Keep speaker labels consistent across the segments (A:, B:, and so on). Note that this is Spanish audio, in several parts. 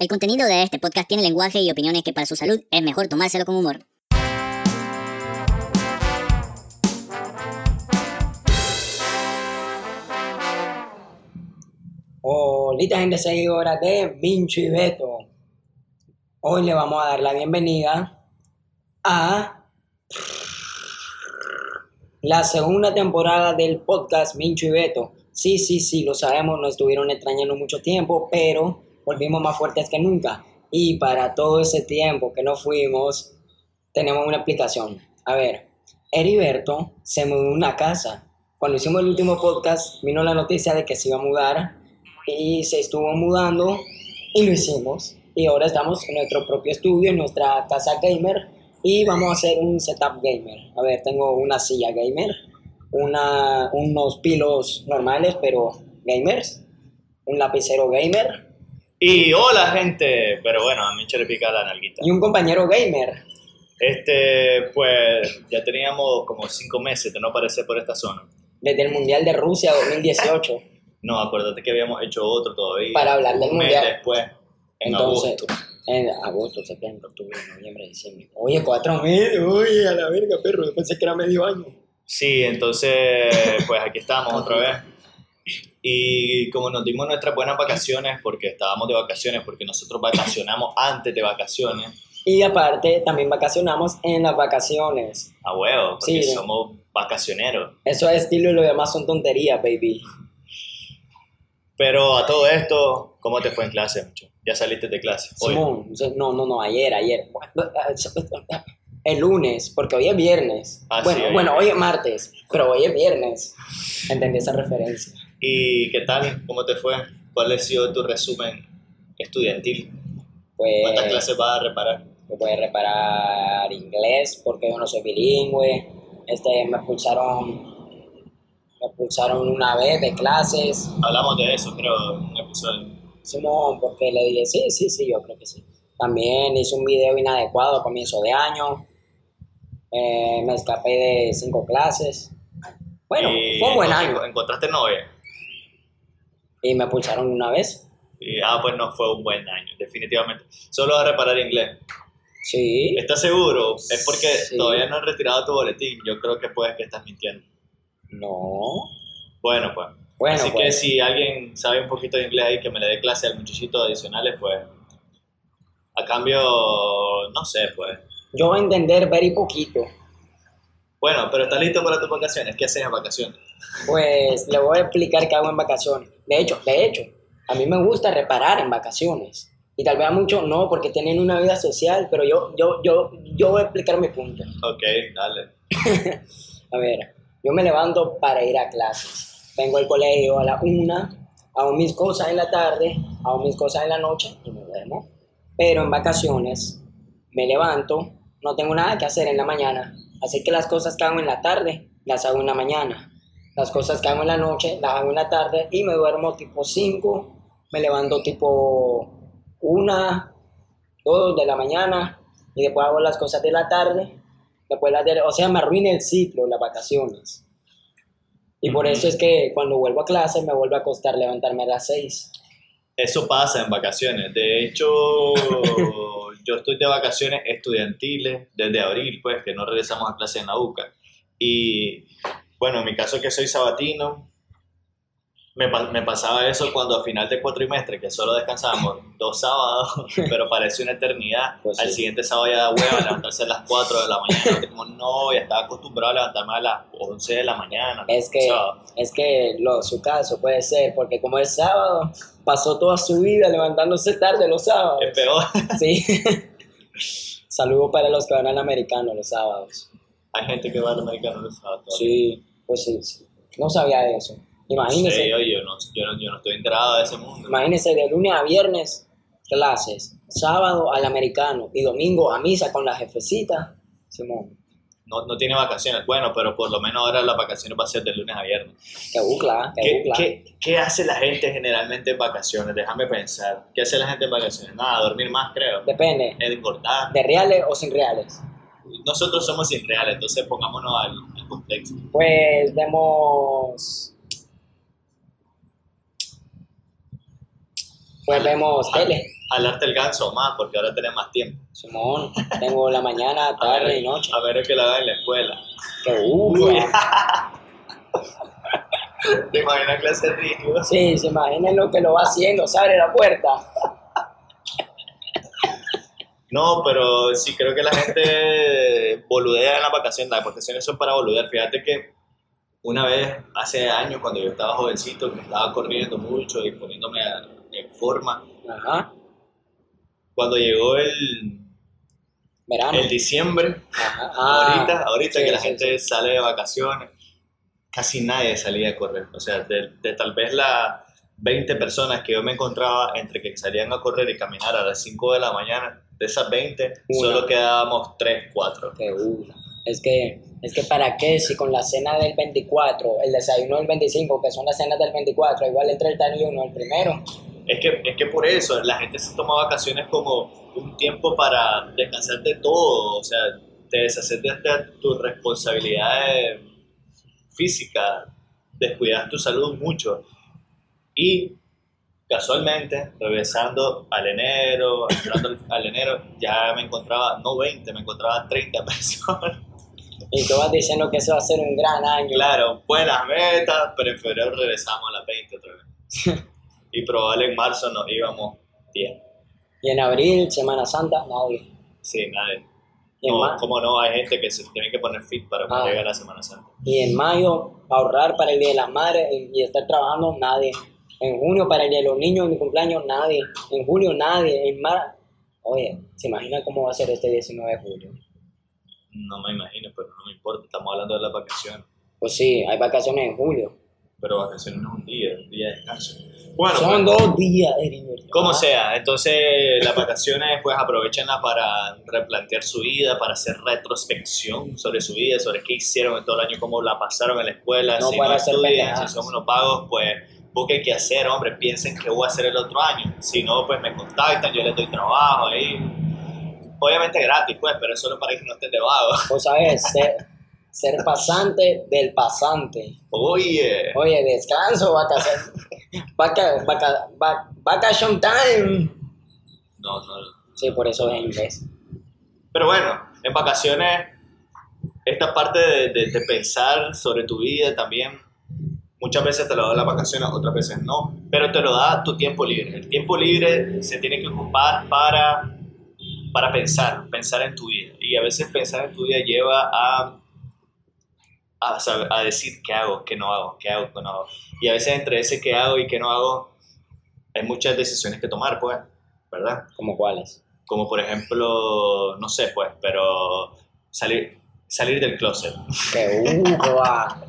A: El contenido de este podcast tiene lenguaje y opiniones que para su salud es mejor tomárselo con humor.
B: Hola gente seguidora de Mincho y Beto. Hoy le vamos a dar la bienvenida a la segunda temporada del podcast Mincho y Beto. Sí, sí, sí, lo sabemos, nos estuvieron extrañando mucho tiempo, pero volvimos más fuertes que nunca. Y para todo ese tiempo que no fuimos, tenemos una explicación. A ver, Heriberto se mudó a una casa. Cuando hicimos el último podcast, vino la noticia de que se iba a mudar y se estuvo mudando y lo hicimos. Y ahora estamos en nuestro propio estudio, en nuestra casa gamer y vamos a hacer un setup gamer. A ver, tengo una silla gamer, una, unos pilos normales pero gamers, un lapicero gamer
C: Y hola gente, pero bueno, a Mincho le pica la nalguita.
B: y un compañero gamer.
C: Este, pues ya teníamos como cinco meses de no aparecer por esta zona.
B: Desde el Mundial de Rusia 2018
C: No, acuérdate que habíamos hecho otro todavía.
B: para hablar del
C: un mes
B: Mundial.
C: después, en
B: Entonces,
C: agosto.
B: en agosto, septiembre, octubre, noviembre, diciembre. Oye, cuatro meses, oye, a la verga, perro, yo pensé que era medio año.
C: Sí, entonces, pues aquí estamos otra vez. Y como nos dimos nuestras buenas vacaciones, porque estábamos de vacaciones, porque nosotros vacacionamos antes de vacaciones,
B: Y aparte, también vacacionamos en las vacaciones.
C: a huevo, porque
B: Sí.
C: somos vacacioneros.
B: Eso es estilo y lo demás son tonterías, baby.
C: Pero a todo esto, ¿cómo te fue en clase, mucho? Ya saliste de clase. Hoy.
B: Simón, no, no, no, ayer, ayer. El lunes, porque hoy es viernes.
C: Ah, sí,
B: bueno,
C: hoy
B: bueno, hoy es martes, pero hoy es viernes. Entendí esa referencia.
C: ¿Y qué tal? ¿Cómo te fue? ¿Cuál ha sido tu resumen estudiantil? ¿Cuántas
B: Pues,
C: clases vas a reparar?
B: me puede reparar inglés porque yo no soy bilingüe. Este, me expulsaron, me expulsaron una vez de clases.
C: Hablamos de eso, creo, en un episodio.
B: Simón, porque le dije, sí, sí, sí, yo creo que sí. También hice un video inadecuado a comienzo de año. Eh, me escapé de cinco clases. Bueno, fue un buen año.
C: ¿Encontraste novia?
B: Y me expulsaron una vez.
C: Y, ah, pues no fue un buen año, definitivamente. Solo a reparar inglés.
B: Sí.
C: ¿Estás seguro? Es porque
B: Sí.
C: todavía no han retirado tu boletín. Yo creo que puedes que estás mintiendo.
B: No.
C: Bueno, pues.
B: Bueno,
C: Así que
B: pues.
C: si alguien sabe un poquito de inglés ahí, que me le dé clase al muchachito adicionales, pues. A cambio, no sé, pues.
B: Yo voy a entender very poquito.
C: Bueno, pero ¿estás listo para tus vacaciones? ¿Qué haces en vacaciones?
B: Pues le voy a explicar qué hago en vacaciones. De hecho, de hecho, a mí me gusta reparar en vacaciones. Y tal vez a muchos no, porque tienen una vida social, pero yo, yo, yo, yo voy a explicar mi punto.
C: Ok, dale.
B: A ver, yo me levanto para ir a clases. Vengo al colegio a la una, hago mis cosas en la tarde, hago mis cosas en la noche y me duermo. Pero en vacaciones me levanto, no tengo nada que hacer en la mañana. Así que las cosas que hago en la tarde, las hago en la mañana. Las cosas que hago en la noche, las hago en la tarde y me duermo tipo 5, me levanto tipo 1, 2 de la mañana y después hago las cosas de la tarde Después las de- o sea, me arruina el ciclo, las vacaciones. Y por eso es que cuando vuelvo a clase me vuelve a costar levantarme a las 6.
C: Eso pasa en vacaciones. De hecho, yo estoy de vacaciones estudiantiles desde abril, pues, que no regresamos a clase en la UCA. Y bueno, en mi caso que soy sabatino, me, me pasaba eso cuando a final de cuatrimestre, que solo descansábamos dos sábados, pero parece una eternidad.
B: Pues
C: Al siguiente sábado ya da hueva levantarse a las 4 de la mañana. Como no, ya estaba acostumbrado a levantarme a las 11 de la mañana.
B: Es que,
C: sábado.
B: es que lo, su caso puede ser, porque como es sábado, pasó toda su vida levantándose tarde los sábados.
C: Es peor.
B: Sí. Saludos para los que van al americano los sábados.
C: Hay gente que va al americano los sábados.
B: Sí, pues sí, sí. No sabía de eso. Imagínese,
C: Sí, oye, yo no, yo, no, yo no estoy enterado de ese mundo.
B: imagínese de lunes a viernes clases, sábado al americano y domingo a misa con la jefecita. Simón.
C: No, no tiene vacaciones. Bueno, pero por lo menos ahora las vacaciones va a ser de lunes a viernes.
B: Que bucla, que
C: ¿Qué,
B: bucla.
C: qué, qué hace la gente generalmente en vacaciones? Déjame pensar. ¿Qué hace la gente en vacaciones? Nada, dormir más, creo.
B: Depende,
C: Es engordar.
B: de reales o sin reales.
C: Nosotros somos irreales, entonces pongámonos al, al contexto.
B: Pues vemos Pues vemos tele.
C: Jalarte el ganso más, porque ahora tenés más tiempo.
B: Simón, tengo la mañana, tarde y noche.
C: A ver el que la haga en la escuela.
B: Que uh,
C: ¿Te imaginas clase río?
B: Sí, se imaginen lo que lo va haciendo, se abre la puerta.
C: No, pero sí creo que la gente boludea en las vacaciones. Las vacaciones son para boludear. Fíjate que una vez, hace años, cuando yo estaba jovencito, que estaba corriendo mucho y poniéndome a- forma,
B: Ajá,
C: cuando llegó el,
B: verano.
C: el diciembre,
B: Ajá. Ah,
C: ahorita, ahorita
B: sí,
C: que la
B: sí,
C: gente sale de vacaciones, casi nadie salía a correr. O sea, de, de tal vez las 20 personas que yo me encontraba entre que salían a correr y caminar a las 5 de la mañana, de esas 20,
B: Una.
C: solo quedábamos 3, 4.
B: Que una. Es que, es que para qué si con la cena del 24, el desayuno del 25, que son las cenas del 24, igual el 31, el primero.
C: Es que, es que por eso la gente se toma vacaciones como un tiempo para descansar de todo, o sea, te deshaces de tus responsabilidades físicas, descuidas tu salud mucho. Y casualmente, regresando al enero, entrando al, al enero, ya me encontraba, no 20, me encontraba 30 personas.
B: Y tú vas diciendo que eso va a ser un gran año.
C: Claro, buenas metas, pero en febrero regresamos a las 20 otra vez. y probable en marzo nos íbamos 10.
B: Y en abril, Semana Santa, nadie.
C: Sí, nadie. No, ¿Cómo no? Hay gente que se tiene que poner fit para
B: Ah.
C: llegar a la Semana Santa.
B: y en mayo, ahorrar para el Día de las Madres y- estar trabajando, nadie. En junio, para el Día de los Niños y mi cumpleaños, nadie. En julio, nadie. En mar... Oye, ¿se imagina cómo va a ser este 19 de julio?
C: No me imagino, pero no me importa. Estamos hablando de las vacaciones.
B: Pues sí, hay vacaciones en julio.
C: Pero vacaciones no es un día, un día de descanso. Bueno,
B: Son
C: pues,
B: dos días de libertad.
C: como sea. Entonces, las vacaciones, pues aprovechenlas para replantear su vida, para hacer retrospección sobre su vida, sobre qué hicieron en todo el año, cómo la pasaron en la escuela.
B: No
C: si
B: para
C: no estudian, si son unos pagos, pues busquen qué hacer, hombre. Piensen qué voy a hacer el otro año. Si no, pues me contactan, yo les doy trabajo ahí. Obviamente gratis, pues, pero es solo para que no estén de vago.
B: Vos sabés, ser, pasante del pasante.
C: Oye,
B: Oye, descanso, vacación. Vaca, vaca, va- vacation time.
C: no, no.
B: Sí, por eso es inglés.
C: Pero bueno, en vacaciones, esta parte de, de- de pensar sobre tu vida también, muchas veces te lo da las vacaciones, otras veces no, pero te lo da tu tiempo libre. El tiempo libre se tiene que ocupar para, para pensar, pensar en tu vida. Y a veces pensar en tu vida lleva a, a, saber- a decir qué hago, qué no hago, qué hago, qué no hago. Y a veces entre ese qué hago y qué no hago, hay muchas decisiones que tomar, pues, ¿verdad?
B: ¿Como cuáles?
C: como por ejemplo, no sé pues, pero salir, salir del closet.
B: Que uh, va.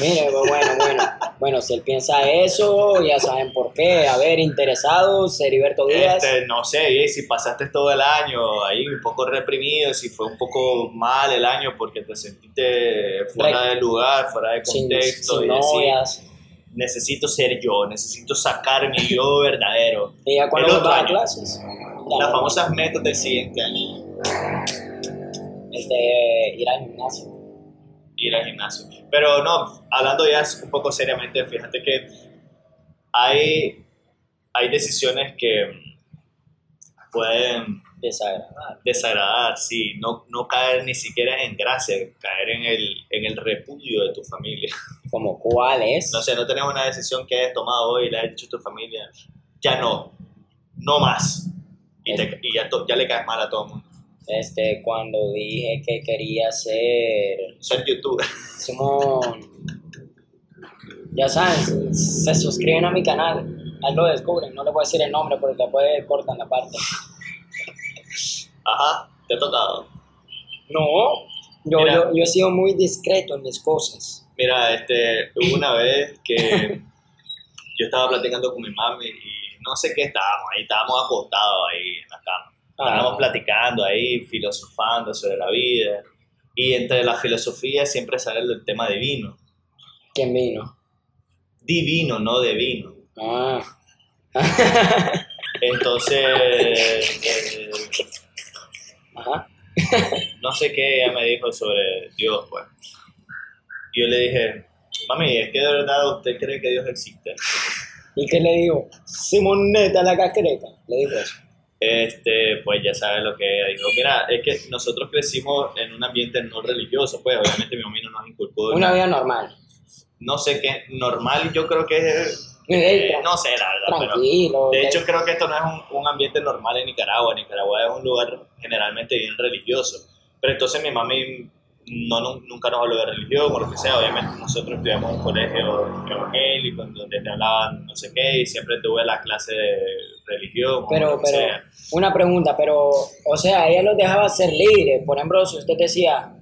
B: Mire, pues, bueno, bueno. Bueno, si él piensa eso, ya saben por qué. A ver, interesados, Heriberto Díaz.
C: Este, no sé, y si pasaste todo el año ahí un poco reprimido, si fue un poco mal el año porque te sentiste fuera
B: Re-
C: de lugar, fuera de
B: sin,
C: contexto,
B: sin
C: y decir,
B: novias.
C: necesito ser yo, necesito sacar mi yo verdadero.
B: Y ya cuando
C: el otro
B: va a clases.
C: Las famosas metas del siguiente año,
B: Este, ir al gimnasio.
C: Ir al gimnasio. Pero no, hablando ya un poco seriamente, fíjate que hay, hay decisiones que pueden
B: Desagradable.
C: desagradar, sí, no, no caer ni siquiera en gracia, caer en el, en el repudio de tu familia.
B: ¿Como cuál es?
C: No sé, no tenemos una decisión que hayas tomado hoy y le hayas dicho a tu familia, ya no, no más. Y, te- y ya, to- ya le caes mal a todo el mundo.
B: Este, cuando dije que quería ser
C: Ser youtuber.
B: Simón. Ya saben, se suscriben a mi canal. Ahí lo descubren. No le voy a decir el nombre porque después cortan la parte.
C: Ajá, te ha tocado.
B: No, yo,
C: Mira.
B: yo, yo he sido muy discreto en mis cosas.
C: Mira, este, hubo una vez que yo estaba platicando con mi mami y no sé qué estábamos ahí, estábamos acostados ahí en la cama. Estábamos
B: Ah,
C: platicando ahí, filosofando sobre la vida. Y entre la filosofía siempre sale el tema de vino.
B: ¿Quién vino?
C: Divino, no de vino.
B: Ah.
C: Entonces, eh,
B: Ajá.
C: no sé qué ella me dijo sobre Dios, pues. Yo le dije, mami, ¿es que de verdad usted cree que Dios existe?
B: ¿Y qué le dijo? Simoneta la casquereta. Le dijo eso.
C: Este, pues ya sabes lo que dijo. Mira, es que nosotros crecimos en un ambiente no religioso, pues obviamente mi mamá no nos inculcó.
B: Una vida normal.
C: No sé qué, normal yo creo que es,
B: Eh,
C: no sé la verdad, pero
B: Tranquilo.
C: de
B: que-
C: hecho creo que esto no es un, un ambiente normal en Nicaragua. Nicaragua es un lugar generalmente bien religioso. Pero entonces mi mami no, nu- nunca nos habló de religión o lo que sea. Obviamente nosotros estudiamos en un colegio evangélico donde te hablaban no sé qué y siempre tuve la clase de religión o
B: Pero,
C: lo que
B: pero,
C: sea.
B: una pregunta, pero, o sea, ella los dejaba ser libres. Por ejemplo, si usted decía,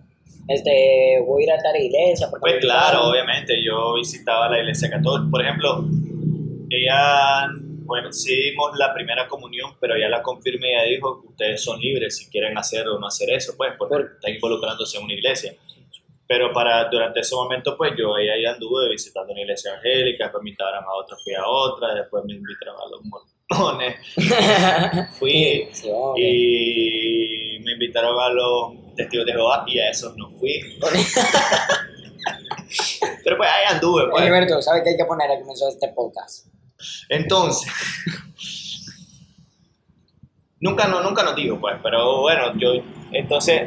B: este, voy a ir a tal iglesia. porque
C: Pues claro, obviamente, yo visitaba la iglesia católica. Por ejemplo, ella, bueno, sí dimos la primera comunión, pero ya la confirmé y ella dijo que ustedes son libres si quieren hacer o no hacer eso, pues, porque
B: Por-
C: están involucrándose en una iglesia. Pero para, durante ese momento, pues yo ella ya anduve visitando una iglesia evangélica, después me invitaron a otra, fui a otra, después me invitaron a los mormones, fui
B: Sí,
C: y me invitaron a los testigos de Jehová y a esos no fui. Pero pues ahí anduve, pues.
B: Heriberto, ¿sabe qué hay que poner al comienzo de este podcast?
C: Entonces, nunca, no, nunca nos dijo, pues, pero bueno, yo, entonces,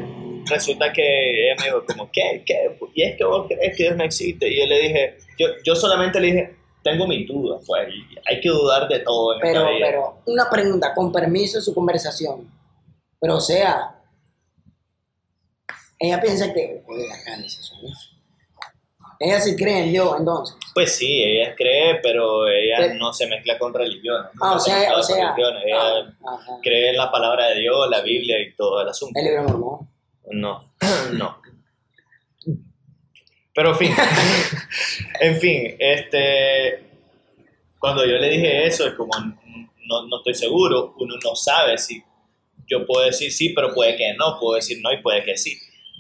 C: resulta que ella me dijo, como, ¿qué? ¿Qué? ¿Y es que vos crees que Dios no existe? Y yo le dije, yo, yo solamente le dije, tengo mis dudas, pues, hay que dudar de todo en
B: Pero,
C: esta
B: pero, una pregunta, con permiso de su conversación. Pero, o sea, ella piensa que. Oye, acá dice ¿no? Ella sí cree en Dios, entonces.
C: Pues sí, ella cree, pero ella
B: Pero-
C: no se mezcla con religiones.
B: Ah, o
C: no
B: sea, o sea.
C: Ella
B: ah,
C: cree en la palabra de Dios, la Biblia y todo el asunto.
B: El libro mormón.
C: No, no. Pero en fin, en fin, este, cuando yo le dije eso, es como, no, no estoy seguro, uno no sabe si yo puedo decir sí, pero puede que no, puedo decir no y puede que sí.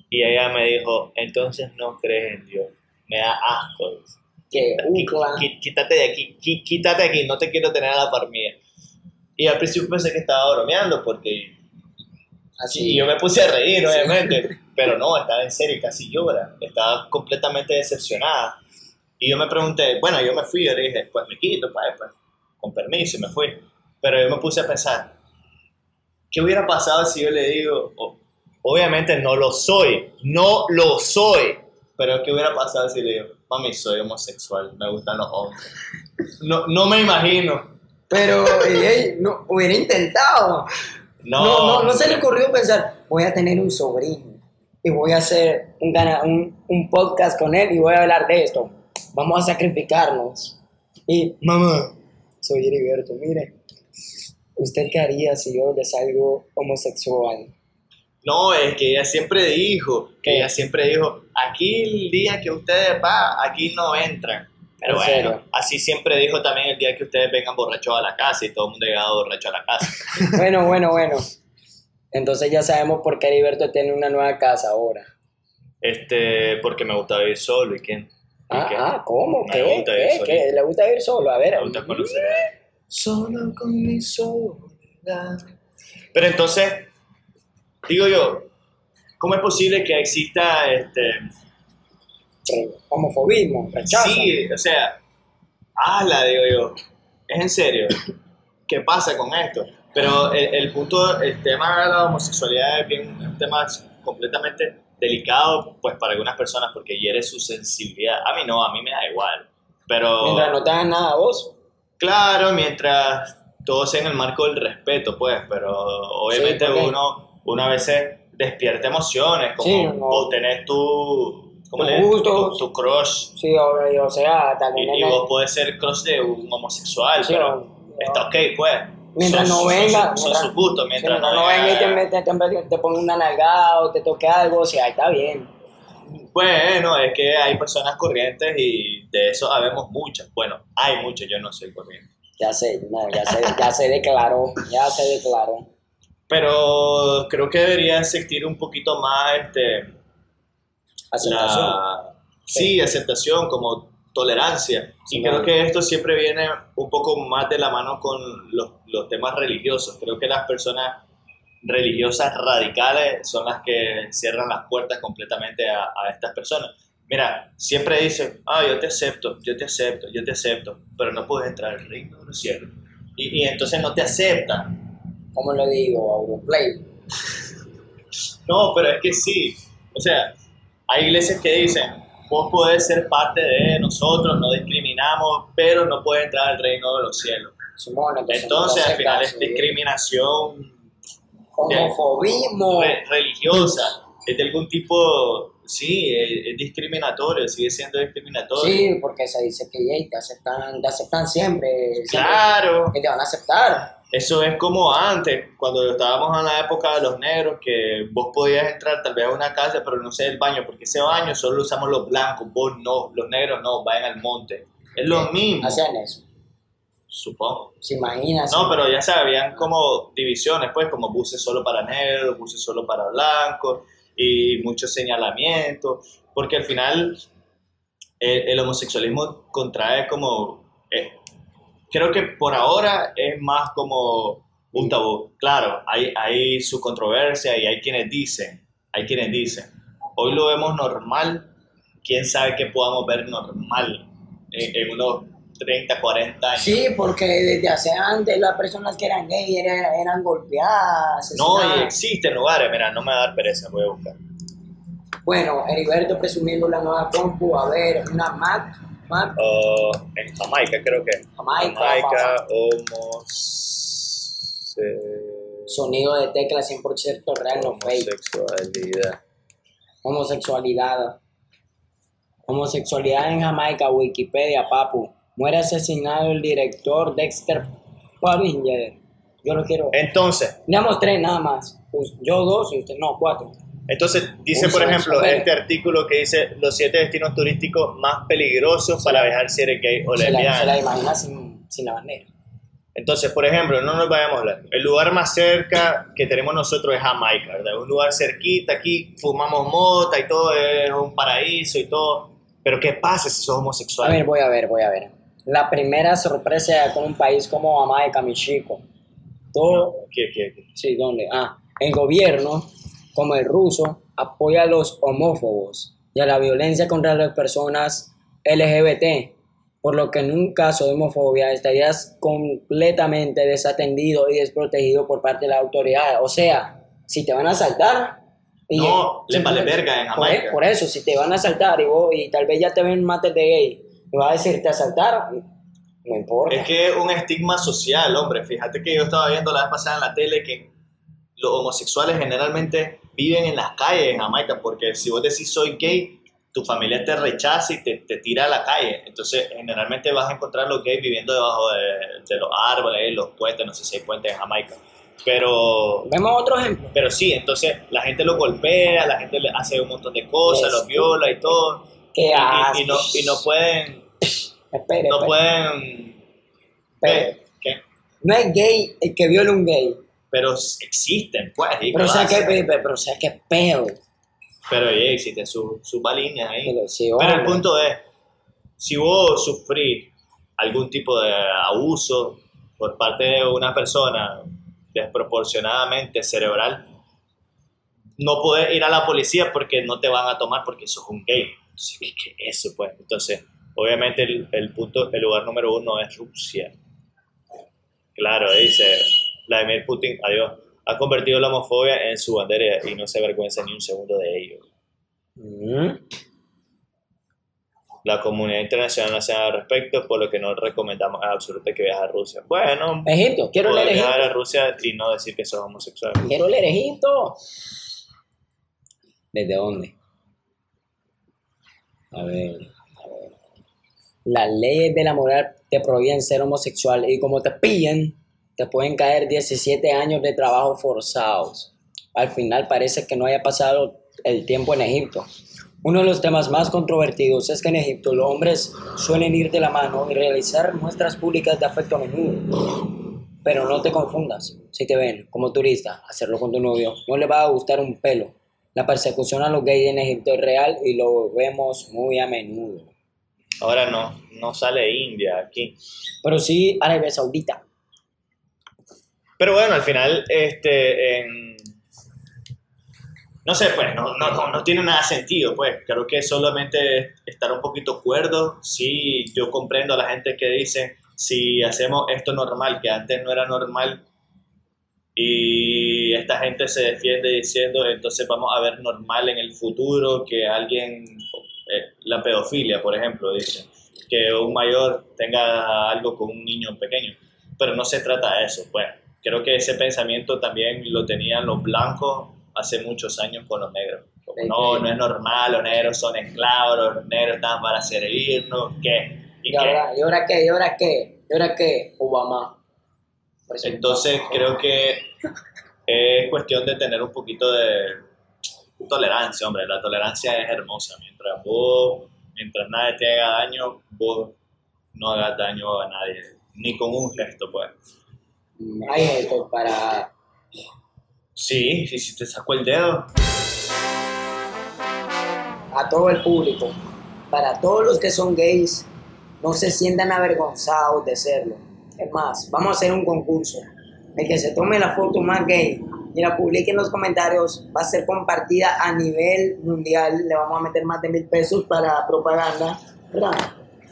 C: Y ella me dijo, entonces no crees en Dios, me da asco.
B: Que,
C: Quítate de aquí, quítate de aquí, no te quiero tener a la par mía. Y al principio pensé que estaba bromeando porque
B: Así.
C: y yo me puse a reír, obviamente, pero no, estaba en serio, casi llora, estaba completamente decepcionada. Y yo me pregunté, bueno, yo me fui, yo le dije, pues me quito, pues, pues, con permiso, y me fui. Pero yo me puse a pensar, ¿qué hubiera pasado si yo le digo, obviamente no lo soy, no lo soy, pero qué hubiera pasado si le digo, mami, soy homosexual, me gustan los hombres? No, no me imagino.
B: Pero, ey, no, hubiera intentado.
C: No,
B: No, no, no se le ocurrió pensar, voy a tener un sobrino y voy a hacer un, un, un podcast con él y voy a hablar de esto. Vamos a sacrificarnos. Y, mamá, soy Heriberto, mire, ¿usted qué haría si yo le salgo homosexual?
C: No, es que ella siempre dijo, que ella siempre dijo, aquí el día que ustedes van, aquí no entran. Pero
B: ¿En
C: bueno,
B: serio?
C: así siempre dijo también el día que ustedes vengan borrachos a la casa y todo el mundo llegaba borracho a la casa.
B: Bueno, bueno, bueno. Entonces ya sabemos por qué Heriberto tiene una nueva casa ahora.
C: Este, porque me gusta vivir solo y quién. ¿Y
B: Ah, ah, ¿cómo? ¿Qué?
C: gusta
B: ¿Qué?
C: vivir
B: ¿Qué? ¿Le gusta ir solo? A ver.
C: Me gusta conocer. Solo con mi soledad. Pero entonces, digo yo, ¿cómo es posible que exista este,
B: homofobismo, rechazo.
C: Sí, o sea, la digo yo. Es en serio. ¿Qué pasa con esto? Pero el, el punto, el tema de la homosexualidad es bien un tema completamente delicado, pues para algunas personas, porque hiere su sensibilidad. A mí no, a mí me da igual. Pero,
B: Mientras no te hagan nada a vos.
C: claro, mientras todo sea en el marco del respeto, pues, pero obviamente
B: Sí,
C: uno, uno a veces despierta emociones, como
B: Sí, no.
C: tenés tu, ¿cómo le
B: gustos.
C: tu, tu crush,
B: Sí, o, o sea,
C: y,
B: también.
C: y
B: el-
C: vos podés ser crush de un homosexual,
B: Sí,
C: pero está ok, pues.
B: Mientras
C: Son-
B: no venga.
C: Son, son
B: mientras-
C: sus gustos,
B: sí,
C: mientras
B: mientras no venga y te, te, te ponga una nalgada o te toque algo, o sea, está bien.
C: Bueno, es que hay personas corrientes y de eso sabemos muchas. Bueno, hay muchas, yo no soy corriente.
B: Ya sé, no, ya se, ya se declaró, ya se declaró.
C: Pero creo que debería existir un poquito más este,
B: Aceptación.
C: la, sí, aceptación, como tolerancia.
B: Sí,
C: y creo que esto siempre viene un poco más de la mano con los, los temas religiosos. Creo que las personas religiosas radicales son las que cierran las puertas completamente a, a estas personas. Mira, siempre dice, ah, yo te acepto, yo te acepto, yo te acepto, pero no puedes entrar al reino de los cielos. Y, y entonces no te aceptan.
B: ¿Cómo le digo? Auroplay.
C: No, pero es que sí. O sea, hay iglesias que dicen, vos podés ser parte de nosotros, no discriminamos, pero no puedes entrar al reino de los cielos.
B: Simón, entonces,
C: al final
B: caso,
C: es discriminación
B: Homofobismo.
C: re- religiosa, es de algún tipo, sí, es, es discriminatorio, sigue siendo discriminatorio.
B: Sí, porque se dice que gay te aceptan, te aceptan siempre. siempre
C: Claro,
B: Que te van a aceptar.
C: Eso es como antes, cuando estábamos en la época de los negros, que vos podías entrar tal vez a una casa, pero no sé el baño, porque ese baño solo lo usamos los blancos, vos no, los negros no, vayan al monte. Es lo mismo,
B: Hacían eso.
C: supongo.
B: ¿Se imaginan?
C: No, pero ya se habían como divisiones, pues, como buses solo para negros, buses solo para blancos, y muchos señalamientos, porque al final el, el homosexualismo contrae como... eh, creo que por ahora es más como un tabú. Claro, hay, hay su controversia y hay quienes dicen, hay quienes dicen, hoy lo vemos normal, quién sabe qué podamos ver normal en, en unos 30, 40 años.
B: Sí, porque desde hace antes las personas que eran gay eran, eran golpeadas.
C: No, y existen lugares, mira, no me va a dar pereza, voy a buscar.
B: Bueno, Heriberto presumiendo la nueva compu, a ver, una Mac,
C: En Jamaica creo que.
B: Jamaica,
C: Jamaica, homos...
B: sonido de tecla 100% real, no fake.
C: homosexualidad.
B: Homosexualidad. Homosexualidad en Jamaica, Wikipedia, papu. Muere asesinado el director Dexter Pavinger. Yo lo quiero.
C: Entonces,
B: Digamos tres nada más. Pues yo dos y usted no, cuatro.
C: Entonces dice por ejemplo este artículo que dice los siete destinos turísticos más peligrosos para viajar si eres gay o lesbiana.
B: se la imagina sin, sin la bandera.
C: Entonces, por ejemplo, no nos vayamos a hablar. El lugar más cerca que tenemos nosotros es Jamaica, ¿verdad? Un lugar cerquita, aquí fumamos mota y todo, es un paraíso y todo. Pero ¿qué pasa si sos
B: A
C: homosexual?
B: ver, voy a ver, voy a ver. La primera sorpresa con un país como Jamaica, mi chico. Todo,
C: ¿Qué, qué, qué?
B: sí, ¿dónde? Ah, el gobierno, como el ruso, apoya a los homófobos y a la violencia contra las personas LGBT, por lo que en un caso de homofobia estarías completamente desatendido y desprotegido por parte de la autoridad. O sea, si te van a asaltar... y-
C: No, le vale verga en
B: por,
C: Jamaica.
B: por eso, si te van a asaltar y, vos, y tal vez ya te ven mates de gay y vas a decir te asaltaron, no importa.
C: Es que es un estigma social, hombre. Fíjate que yo estaba viendo la vez pasada en la tele que los homosexuales generalmente viven en las calles en Jamaica, porque si vos decís soy gay, tu familia te rechaza y te, te tira a la calle. Entonces, generalmente vas a encontrar los gays viviendo debajo de, de los árboles, los puentes, no sé si hay puentes en Jamaica. Pero,
B: Vemos otro ejemplo.
C: pero sí, entonces la gente los golpea, la gente le hace un montón de cosas, los viola y todo.
B: Qué
C: Y,
B: asco.
C: y no, y no pueden,
B: Espere,
C: no
B: espere,
C: pueden,
B: espere.
C: ¿qué?
B: No es gay el que viola un gay.
C: Pero existen, pues. ¿y
B: Pero o sea que, pero, o sea que pedo.
C: Pero ya existen sus balines ahí.
B: Pero, sí,
C: Pero el punto es, si vos sufrís algún tipo de abuso por parte de una persona desproporcionadamente cerebral, no podés ir a la policía porque no te van a tomar porque sos un gay. Entonces, ¿qué, qué es eso, pues? Entonces, obviamente el, el punto, el lugar número uno es Rusia. Claro, dice Vladimir Putin, adiós, ha convertido la homofobia en su bandera y no se avergüenza ni un segundo de ello.
B: Mm.
C: La comunidad internacional no hace nada al respecto, por lo que no recomendamos absolutamente que viajes a Rusia. Bueno,
B: Egipto, quiero leer
C: viajar
B: Egipto.
C: a Rusia y no decir que sos homosexual.
B: Quiero leer Egipto. ¿Desde dónde? A ver, a ver. Las leyes de la moral te prohíben ser homosexual y como te pillen, te pueden caer 17 años de trabajo forzados. Al final parece que no haya pasado el tiempo en Egipto. Uno de los temas más controvertidos es que en Egipto los hombres suelen ir de la mano y realizar muestras públicas de afecto a menudo. Pero no te confundas, si te ven como turista, hacerlo con tu novio, no le va a gustar un pelo. La persecución a los gays en Egipto es real y lo vemos muy a menudo.
C: Ahora no, no sale India aquí.
B: Pero sí Arabia Saudita.
C: Pero bueno, al final, este, en, no sé, pues no, no, no, no tiene nada sentido, pues. Creo que solamente estar un poquito cuerdo, sí, yo comprendo a la gente que dice, si hacemos esto normal, que antes no era normal, y esta gente se defiende diciendo, entonces vamos a ver normal en el futuro que alguien, eh, la pedofilia, por ejemplo, dice, que un mayor tenga algo con un niño pequeño, pero no se trata de eso, pues creo que ese pensamiento también lo tenían los blancos hace muchos años con los negros. Como, no, no es normal, los negros son esclavos, los negros están para servirnos, ¿qué?
B: ¿Y, ¿Y ahora, ¿Y ahora qué? ¿Y ahora qué? ¿Y ahora qué? Obama.
C: Entonces creo que es cuestión de tener un poquito de tolerancia, hombre. La tolerancia es hermosa. Mientras vos, mientras nadie te haga daño, vos no hagas daño a nadie, ni con un gesto, pues.
B: Hay gestos para...
C: Sí, sí, si te saco el dedo.
B: A todo el público, para todos los que son gays, no se sientan avergonzados de serlo. Es más, vamos a hacer un concurso. El que se tome la foto más gay y la publique en los comentarios va a ser compartida a nivel mundial. Le vamos a meter más de mil pesos para propaganda, ¿verdad?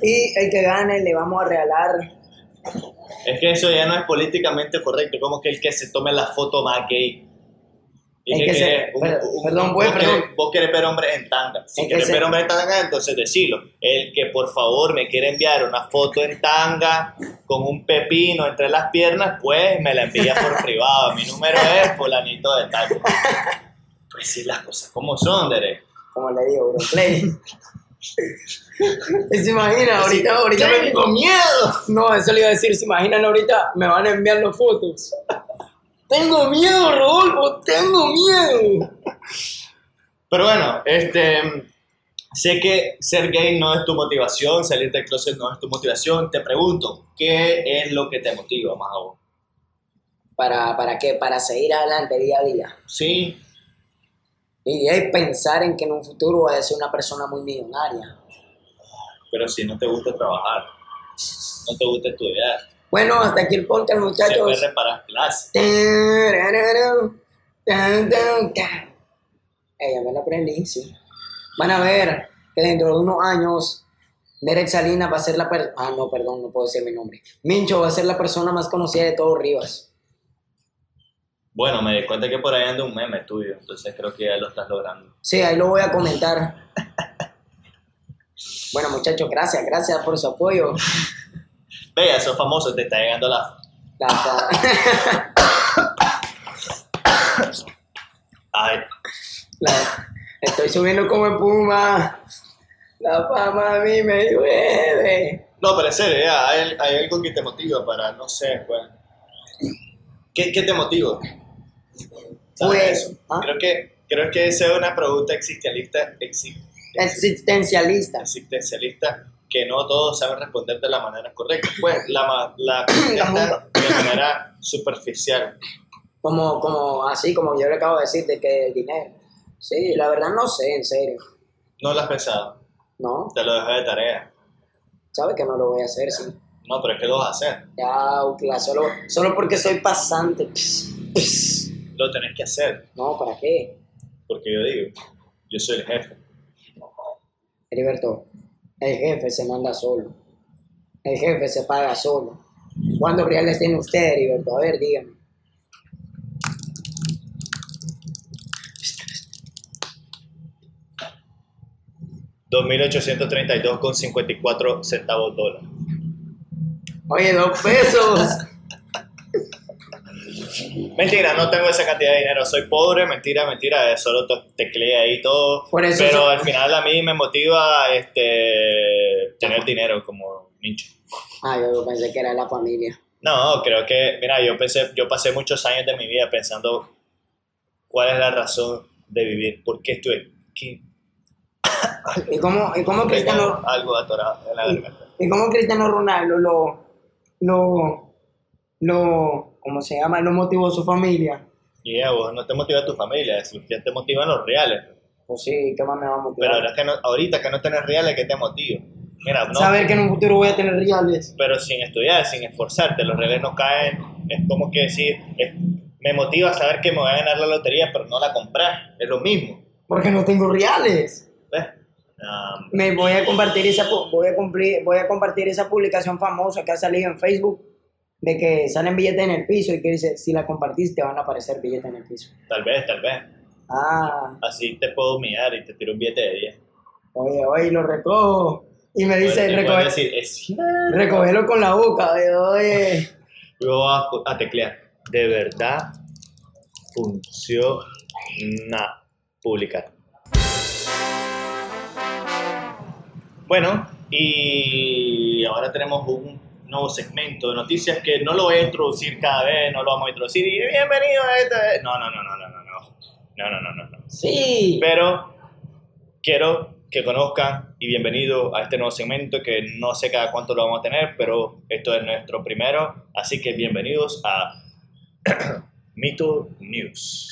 B: Y el que gane le vamos a regalar.
C: Es que eso ya no es políticamente correcto. Como que el que se tome la foto más gay.
B: El que se,
C: un-
B: perdón,
C: un-
B: perdón,
C: vos,
B: voy,
C: querés,
B: perdón.
C: vos querés ver hombres en tanga. Si
B: que
C: querés ver hombres en tanga, entonces decilo. El que por favor me quiere enviar una foto en tanga con un pepino entre las piernas, pues me la envía por privado. Mi número es fulanito de tal. Pues sí, las cosas como son, Derek.
B: Como le digo, bro. Play. ¿Se imaginan? Ahorita, ahorita me...
C: ¡Tengo miedo!
B: No, eso le iba a decir. ¿Se imaginan ahorita? Me van a enviar las fotos. Tengo miedo, Rodolfo. Tengo miedo.
C: Pero bueno, este, sé que ser gay no es tu motivación, salir del closet no es tu motivación. Te pregunto, ¿qué es lo que te motiva más a vos?
B: ¿Para, ¿Para qué? Para seguir adelante día a día.
C: Sí,
B: Y pensar en que en un futuro voy a ser una persona muy millonaria.
C: pero si no te gusta trabajar, no te gusta estudiar,
B: Bueno, hasta aquí el podcast,
C: se
B: muchachos.
C: puede reparar clases.
B: Ya me la aprendí, sí. Van a ver que dentro de unos años Derek Salinas va a ser la persona... Ah, no, perdón, no puedo decir mi nombre. Mincho va a ser la persona más conocida de todo Rivas.
C: Bueno, me di cuenta que por ahí anda un meme tuyo, entonces creo que ya lo estás logrando.
B: Sí, ahí lo voy a comentar. Bueno, muchachos, gracias, gracias por su apoyo.
C: Vea, sos famoso, te está llegando la...
B: La
C: Ay,
B: la- Estoy subiendo como espuma. La fama a mí me llueve.
C: No, pero en serio, hay, hay algo que te motiva para, no sé, pues. ¿Qué, qué te motiva? ¿Sabes
B: Pues? ¿ah?
C: Creo que creo que esa es una pregunta existencialista, exi-
B: Existencialista.
C: existencialista que no todos saben responder de la manera correcta. Pues la, la contestan de manera superficial.
B: Como, como, así como yo le acabo de decir, de que el dinero. Sí, la verdad no sé, en serio.
C: No lo has pensado,
B: No,
C: te lo dejo de tarea.
B: sabe que no lo voy a hacer, sí.
C: No, pero es que lo vas a hacer.
B: Ya, Ucla, solo, solo porque soy pasante. Pss, pss.
C: Lo tenés que hacer,
B: No, ¿para qué?
C: porque yo digo, yo soy el jefe.
B: Heriberto, el jefe se manda solo. El jefe se paga solo. ¿Cuántos reales tiene usted, Heriberto? A ver, dígame.
C: con 54 centavos dólar.
B: Oye, dos pesos.
C: Mentira, no tengo esa cantidad de dinero, soy pobre, mentira, mentira, eh, solo tecleé ahí todo.
B: Por eso
C: pero al final a mí me motiva este, tener dinero como nicho.
B: Ah, yo pensé que era la familia.
C: No, creo que, mira, yo pensé, yo pasé muchos años de mi vida pensando cuál es la razón de vivir, por qué estoy aquí.
B: ¿Y cómo, y cómo Cristiano,
C: algo atorado en la garganta.
B: y cómo Cristiano Ronaldo lo, lo, lo, ¿cómo se llama? Lo motivó su familia.
C: Y ya, vos no te motiva tu familia, si ya te motivan los reales.
B: Pues sí, ¿qué más me va a motivar?
C: Pero ahora que no, ahorita que no tenés reales, ¿qué te motiva? Mira, no,
B: Saber que en un futuro voy a tener reales.
C: pero sin estudiar, sin esforzarte, los reales no caen, es como que decir, es- me motiva a saber que me voy a ganar la lotería, pero no la compré. Es lo mismo.
B: Porque no tengo reales.
C: ¿Ves? Um,
B: Me voy a compartir esa voy a cumplir, voy a compartir esa publicación famosa que ha salido en Facebook de que salen billetes en el piso y que dice si la compartiste van a aparecer billetes en el piso.
C: tal vez, tal vez.
B: Ah,
C: Así te puedo humillar y te tiro un billete de 10.
B: oye, oye, lo recojo. Y me dice, recoge, recógelo con la boca, oye, oye.
C: Luego vas a, a teclear. De verdad funciona publicar. Bueno, y ahora tenemos un nuevo segmento de noticias que no lo voy a introducir cada vez, no lo vamos a introducir y bienvenido a este. No, no, no, no, no, no, no. No, no, no, no, no.
B: Sí.
C: Pero quiero que conozcan y bienvenido a este nuevo segmento que no sé cada cuánto lo vamos a tener, pero esto es nuestro primero, así que bienvenidos a Mito News.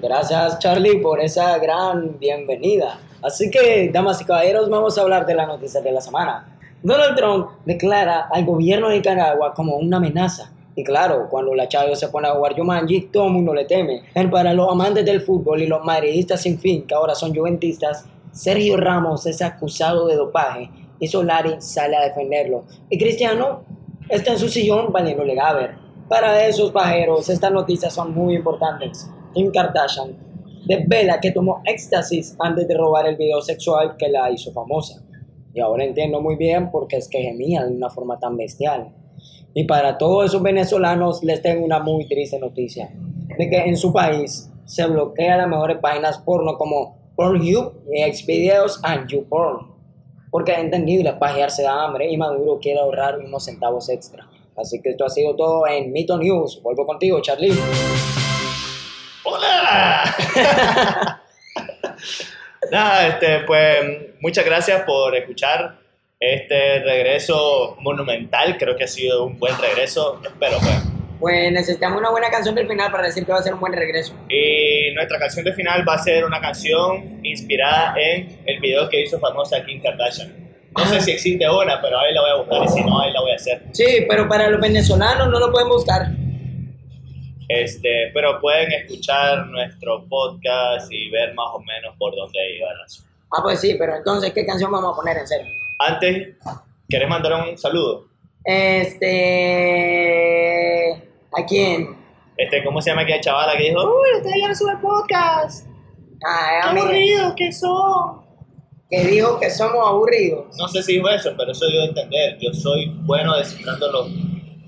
B: Gracias Charlie por esa gran bienvenida. Así que, damas y caballeros, vamos a hablar de la noticia de la semana. Donald Trump declara al gobierno de Nicaragua como una amenaza. Y claro, cuando la Chayo se pone a jugar Jumanji, todo el mundo le teme. Y para los amantes del fútbol y los madridistas sin fin, que ahora son juventistas, Sergio Ramos es acusado de dopaje y Solari sale a defenderlo. Y Cristiano está en su sillón valiéndole gaber. Para esos pajeros, estas noticias son muy importantes. Kim Kardashian desvela que tomó éxtasis antes de robar el video sexual que la hizo famosa. Y ahora entiendo muy bien por qué es que gemía de una forma tan bestial. Y para todos esos venezolanos les tengo una muy triste noticia. De que en su país se bloquean las mejores páginas porno como Pornhub, Xvideos and YouPorn. Porque es entendible, pajearse da hambre y Maduro quiere ahorrar unos centavos extra. Así que esto ha sido todo en Mito News. Vuelvo contigo, Charlie.
C: ¡Hola! Nada, este, pues muchas gracias por escuchar este regreso monumental. Creo que ha sido un buen regreso. Espero, pues.
B: Pues necesitamos una buena canción del final para decir que va a ser un buen regreso.
C: Y nuestra canción de final va a ser una canción inspirada en el video que hizo famosa Kim Kardashian. No sé si existe una, pero ahí la voy a buscar y si no, ahí la voy a hacer.
B: Sí, pero para los venezolanos no lo pueden buscar.
C: Este, pero pueden escuchar nuestro podcast y ver más o menos por dónde iba el asunto.
B: Ah, pues sí, pero entonces, ¿qué canción vamos a poner en serio?
C: Antes, ¿querés mandar un saludo?
B: Este. ¿A quién?
C: Este, ¿cómo se llama aquella chavala que dijo, uy, ustedes ya no suben podcast?
B: Ah,
C: ¡Qué aburridos que son!
B: que dijo que somos aburridos.
C: No sé si dijo eso, pero eso dio a entender. Yo soy bueno descifrando los,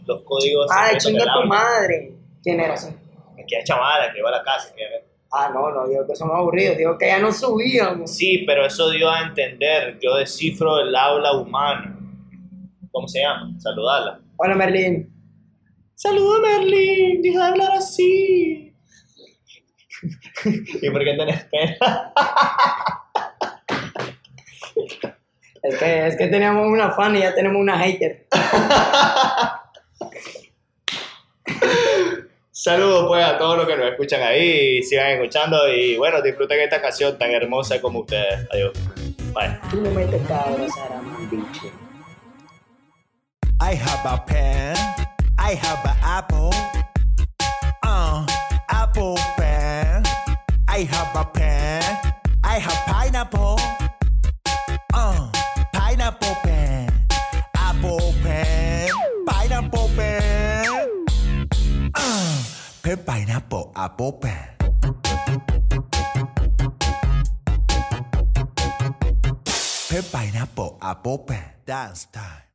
C: los códigos. Secretos
B: chinga tu madre. ¿Quién era ese?
C: Aquella chavala que va a la casa. que-
B: Ah, no, no, digo que somos aburridos, digo que ya no subíamos.
C: Sí, pero eso dio a entender. Yo descifro el habla humana. ¿Cómo se llama? Saludarla.
B: Hola, Merlín.
C: Saluda Merlin, deja de hablar así. ¿Y por qué tenés pena?
B: Es que, es que teníamos una fan y ya tenemos una hater.
C: Saludos pues a todos los que nos escuchan ahí, sigan escuchando y bueno, disfruten esta canción tan hermosa como ustedes. Adiós. Bye.
B: Tú no metes cabros, bicho.
D: I have a pen. I have an apple. Uh, apple pen. I have a pen. I have pineapple. Pen pineapple apple pen. Pen pineapple apple pen. Dance time.